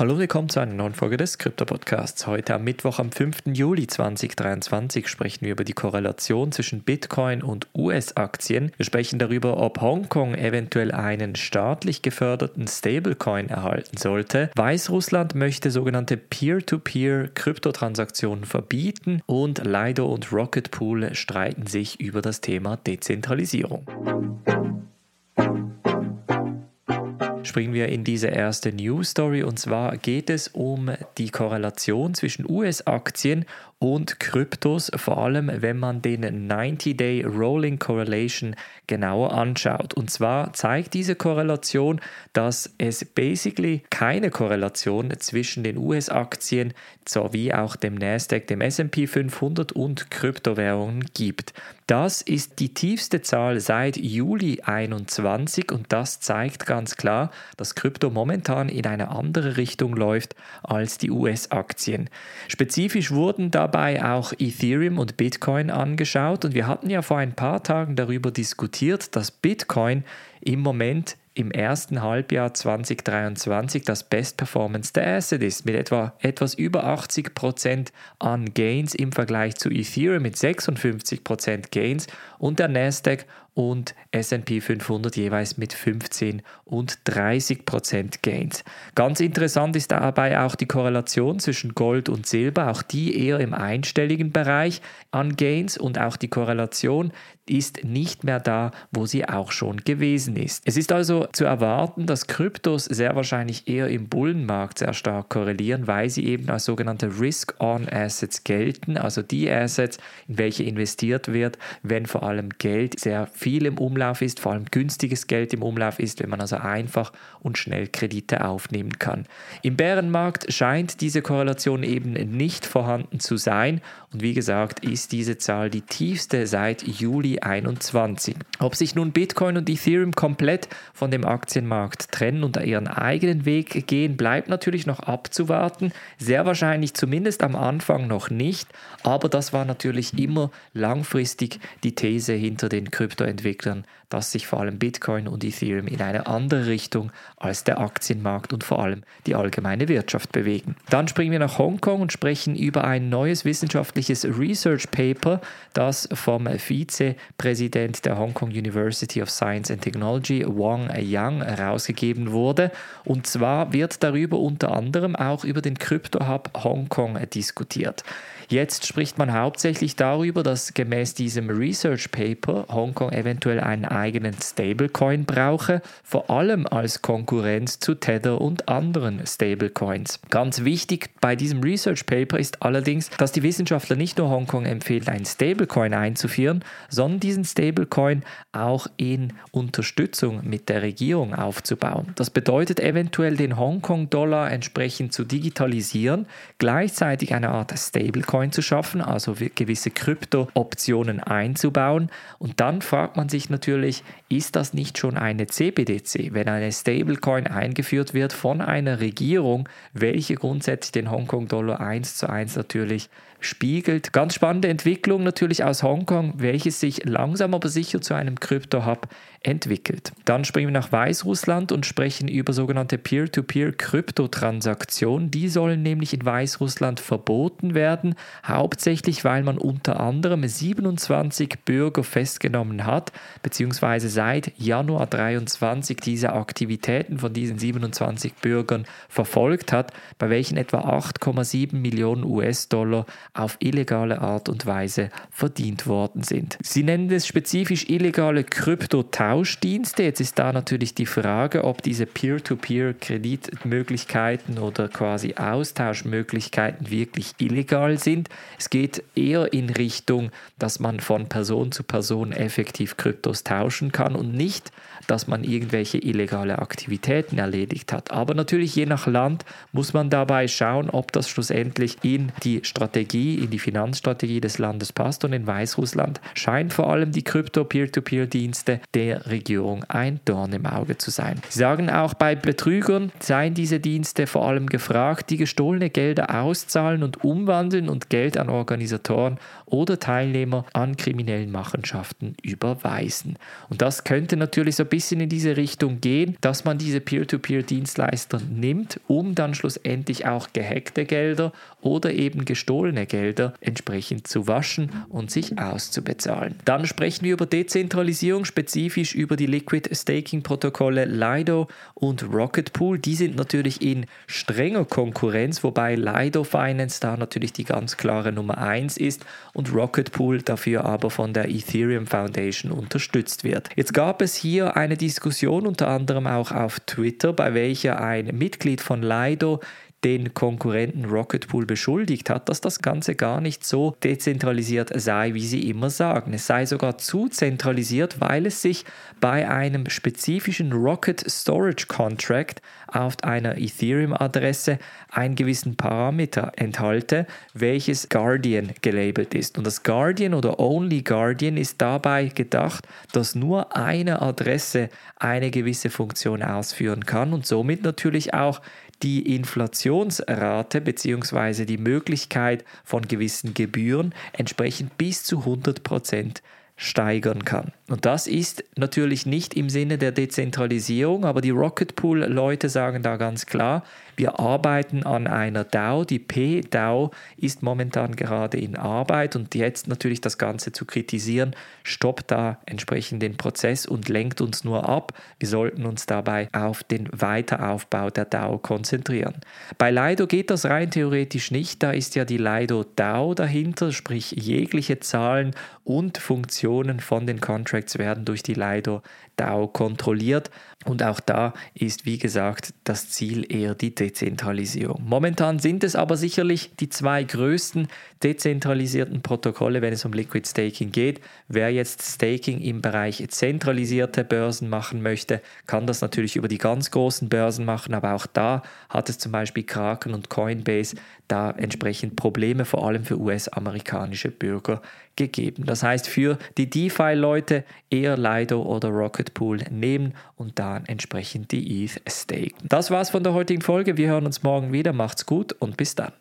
Hallo, willkommen zu einer neuen Folge des Krypto-Podcasts. Heute am Mittwoch, am 5. Juli 2023, sprechen wir über die Korrelation zwischen Bitcoin und US-Aktien. Wir sprechen darüber, ob Hongkong eventuell einen staatlich geförderten Stablecoin erhalten sollte. Weißrussland möchte sogenannte Peer-to-Peer-Kryptotransaktionen verbieten und Lido und Rocket Pool streiten sich über das Thema Dezentralisierung springen wir in diese erste News Story und zwar geht es um die Korrelation zwischen US-Aktien und Kryptos, vor allem wenn man den 90-Day Rolling Correlation genauer anschaut. Und zwar zeigt diese Korrelation, dass es basically keine Korrelation zwischen den US-Aktien sowie auch dem Nasdaq, dem SP 500 und Kryptowährungen gibt. Das ist die tiefste Zahl seit Juli 21 und das zeigt ganz klar, dass Krypto momentan in eine andere Richtung läuft als die US-Aktien. Spezifisch wurden dabei auch Ethereum und Bitcoin angeschaut und wir hatten ja vor ein paar Tagen darüber diskutiert, dass Bitcoin im Moment im ersten Halbjahr 2023 das bestperformendste Asset ist, mit etwa etwas über 80% an Gains im Vergleich zu Ethereum mit 56% Gains und der Nasdaq und SP 500 jeweils mit 15 und 30 Prozent Gains. Ganz interessant ist dabei auch die Korrelation zwischen Gold und Silber, auch die eher im einstelligen Bereich an Gains und auch die Korrelation ist nicht mehr da, wo sie auch schon gewesen ist. Es ist also zu erwarten, dass Kryptos sehr wahrscheinlich eher im Bullenmarkt sehr stark korrelieren, weil sie eben als sogenannte Risk-on-Assets gelten, also die Assets, in welche investiert wird, wenn vor allem Geld sehr viel im Umlauf ist, vor allem günstiges Geld im Umlauf ist, wenn man also einfach und schnell Kredite aufnehmen kann. Im Bärenmarkt scheint diese Korrelation eben nicht vorhanden zu sein und wie gesagt ist diese Zahl die tiefste seit Juli 2021. Ob sich nun Bitcoin und Ethereum komplett von dem Aktienmarkt trennen und ihren eigenen Weg gehen, bleibt natürlich noch abzuwarten. Sehr wahrscheinlich zumindest am Anfang noch nicht, aber das war natürlich immer langfristig die These hinter den Kryptoentwicklern, dass sich vor allem Bitcoin und Ethereum in eine andere Richtung als der Aktienmarkt und vor allem die allgemeine Wirtschaft bewegen. Dann springen wir nach Hongkong und sprechen über ein neues wissenschaftliches Research Paper, das vom Vizepräsident der Hong Kong University of Science and Technology, Wang Yang, herausgegeben wurde. Und zwar wird darüber unter anderem auch über den Krypto-Hub Hongkong diskutiert. Jetzt spricht man hauptsächlich darüber, dass gemäß diesem Research Paper Hongkong eventuell einen eigenen Stablecoin brauche, vor allem als Konkurrenz zu Tether und anderen Stablecoins. Ganz wichtig bei diesem Research Paper ist allerdings, dass die Wissenschaftler nicht nur Hongkong empfehlen, einen Stablecoin einzuführen, sondern diesen Stablecoin auch in Unterstützung mit der Regierung aufzubauen. Das bedeutet eventuell den Hongkong-Dollar entsprechend zu digitalisieren, gleichzeitig eine Art Stablecoin zu schaffen, also gewisse Krypto-Optionen einzubauen. Und dann fragt man sich natürlich, ist das nicht schon eine CBDC, wenn eine Stablecoin eingeführt wird von einer Regierung, welche grundsätzlich den Hongkong-Dollar 1 zu 1 natürlich spiegelt. Ganz spannende Entwicklung natürlich aus Hongkong, welches sich langsam aber sicher zu einem Krypto-Hub entwickelt. Dann springen wir nach Weißrussland und sprechen über sogenannte Peer-to-Peer-Kryptotransaktionen. Die sollen nämlich in Weißrussland verboten werden, hauptsächlich weil man unter anderem 27 Bürger festgenommen hat, beziehungsweise seit Januar 23 diese Aktivitäten von diesen 27 Bürgern verfolgt hat, bei welchen etwa 8,7 Millionen US-Dollar auf illegale Art und Weise verdient worden sind. Sie nennen es spezifisch illegale Kryptotauschdienste. Jetzt ist da natürlich die Frage, ob diese Peer-to-Peer-Kreditmöglichkeiten oder quasi Austauschmöglichkeiten wirklich illegal sind. Es geht eher in Richtung, dass man von Person zu Person effektiv Kryptos tauschen kann und nicht, dass man irgendwelche illegale Aktivitäten erledigt hat. Aber natürlich je nach Land muss man dabei schauen, ob das schlussendlich in die Strategie die in die Finanzstrategie des Landes passt und in Weißrussland scheint vor allem die Krypto-Peer-to-Peer-Dienste der Regierung ein Dorn im Auge zu sein. Sie sagen auch, bei Betrügern seien diese Dienste vor allem gefragt, die gestohlene Gelder auszahlen und umwandeln und Geld an Organisatoren oder Teilnehmer an kriminellen Machenschaften überweisen. Und das könnte natürlich so ein bisschen in diese Richtung gehen, dass man diese Peer-to-Peer-Dienstleister nimmt, um dann schlussendlich auch gehackte Gelder oder eben gestohlene Gelder entsprechend zu waschen und sich auszubezahlen. Dann sprechen wir über Dezentralisierung, spezifisch über die Liquid Staking Protokolle Lido und Rocket Pool. Die sind natürlich in strenger Konkurrenz, wobei Lido Finance da natürlich die ganz klare Nummer 1 ist und Rocket Pool dafür aber von der Ethereum Foundation unterstützt wird. Jetzt gab es hier eine Diskussion unter anderem auch auf Twitter, bei welcher ein Mitglied von Lido den Konkurrenten Rocket Pool beschuldigt hat, dass das Ganze gar nicht so dezentralisiert sei, wie sie immer sagen. Es sei sogar zu zentralisiert, weil es sich bei einem spezifischen Rocket Storage Contract auf einer Ethereum-Adresse einen gewissen Parameter enthalte, welches Guardian gelabelt ist. Und das Guardian oder Only Guardian ist dabei gedacht, dass nur eine Adresse eine gewisse Funktion ausführen kann und somit natürlich auch die Inflationsrate bzw. die Möglichkeit von gewissen Gebühren entsprechend bis zu 100 Prozent steigern kann. Und das ist natürlich nicht im Sinne der Dezentralisierung, aber die Rocket Pool-Leute sagen da ganz klar, wir arbeiten an einer DAO. Die P-DAO ist momentan gerade in Arbeit und jetzt natürlich das Ganze zu kritisieren, stoppt da entsprechend den Prozess und lenkt uns nur ab. Wir sollten uns dabei auf den Weiteraufbau der DAO konzentrieren. Bei Lido geht das rein theoretisch nicht. Da ist ja die Lido DAO dahinter, sprich jegliche Zahlen und Funktionen von den Contracts werden durch die Lido DAO kontrolliert. Und auch da ist, wie gesagt, das Ziel eher die Dezentralisierung. Momentan sind es aber sicherlich die zwei größten dezentralisierten Protokolle, wenn es um Liquid Staking geht. Wer jetzt Staking im Bereich zentralisierte Börsen machen möchte, kann das natürlich über die ganz großen Börsen machen, aber auch da hat es zum Beispiel Kraken und Coinbase da entsprechend Probleme, vor allem für US-amerikanische Bürger gegeben. Das heißt, für die DeFi-Leute eher Lido oder Rocket Pool nehmen und dann entsprechend die ETH staken. Das war's von der heutigen Folge. Wir hören uns morgen wieder. Macht's gut und bis dann.